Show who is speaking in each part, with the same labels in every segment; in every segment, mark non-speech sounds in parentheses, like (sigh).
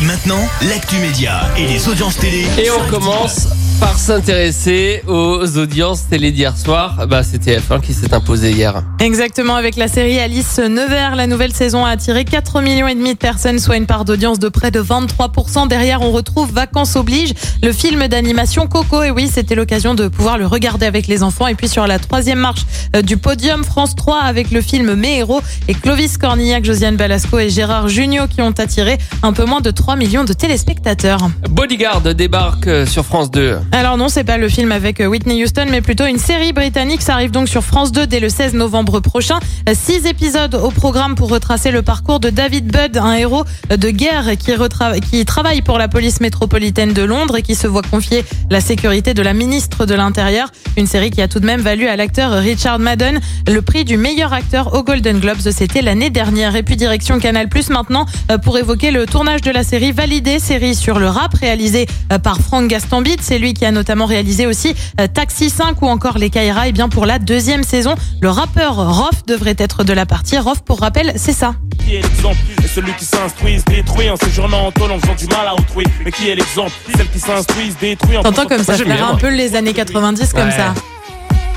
Speaker 1: Et maintenant, l'actu média et les audiences télé.
Speaker 2: Et on commence par s'intéresser aux audiences télé d'hier soir. Bah, c'était F1 qui s'est imposé hier.
Speaker 3: Exactement, avec la série Alice Nevers, la nouvelle saison a attiré 4 millions et demi de personnes, soit une part d'audience de près de 23%. Derrière, on retrouve Vacances oblige, le film d'animation Coco. Et oui, c'était l'occasion de pouvoir le regarder avec les enfants. Et puis sur la troisième marche euh, du podium, France 3 avec le film Mes héros et Clovis Cornillac, Josiane Balasco et Gérard Jugnot qui ont attiré un peu moins de 3 millions de téléspectateurs.
Speaker 2: Bodyguard débarque euh, sur France 2.
Speaker 3: Alors non, c'est pas le film avec euh, Whitney Houston, mais plutôt une série britannique. Ça arrive donc sur France 2 dès le 16 novembre prochain. Euh, Six épisodes au programme pour retracer le parcours de David Budd, un héros de guerre qui, retra- qui travaille pour la police métropolitaine de Londres et qui se voit confier la sécurité de la ministre de l'Intérieur. Une série qui a tout de même valu à l'acteur Richard Madden le prix du meilleur acteur au Golden Globes. C'était l'année dernière. Et puis direction Canal Plus maintenant pour évoquer le tournage de la série Validée, série sur le rap réalisée euh, par Franck Gastambide. C'est lui qui a notamment réalisé aussi euh, Taxi 5 ou encore Les Kaira. Et bien pour la deuxième saison, le rappeur Rof devrait être de la partie. Rof, pour rappel, c'est ça.
Speaker 4: Qui est l'exemple? Et celui qui s'instruit se détruit en séjournant en tôle en faisant du mal à autrui. Mais qui est l'exemple? Celle qui s'instruit se détruit en
Speaker 3: T'entends comme ça,
Speaker 2: bien,
Speaker 3: un peu les années 90 comme
Speaker 2: Ouais.
Speaker 3: ça.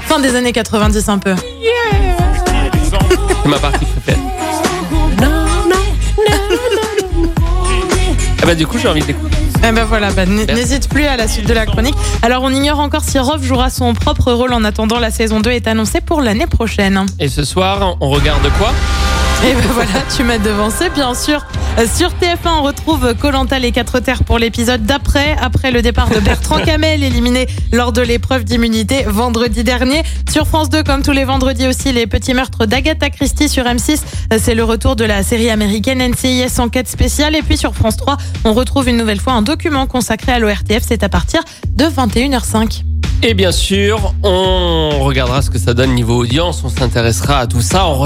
Speaker 3: Fin des années 90 un peu.
Speaker 2: C'est ma partie préférée. Ah bah du coup j'ai envie d'écouter.
Speaker 3: Eh ben voilà, bah, n'hésite plus à la suite de la chronique. Alors on ignore encore si Rof jouera son propre rôle en attendant la saison 2 est annoncée pour l'année prochaine.
Speaker 2: Et ce soir on regarde quoi?
Speaker 3: Et ben voilà, tu m'as devancé bien sûr. Euh, Sur TF1, on retrouve Colanta les quatre terres pour l'épisode d'après, après le départ de Bertrand (laughs) Camel, éliminé lors de l'épreuve d'immunité vendredi dernier. Sur France 2, comme tous les vendredis aussi, les petits meurtres d'Agatha Christie sur M6. Euh, C'est le retour de la série américaine NCIS Enquête spéciale. Et puis sur France 3, on retrouve une nouvelle fois un document consacré à l'ORTF. C'est à partir de 21h05.
Speaker 2: Et bien sûr on regardera ce que ça donne niveau audience. On s'intéressera à tout ça. On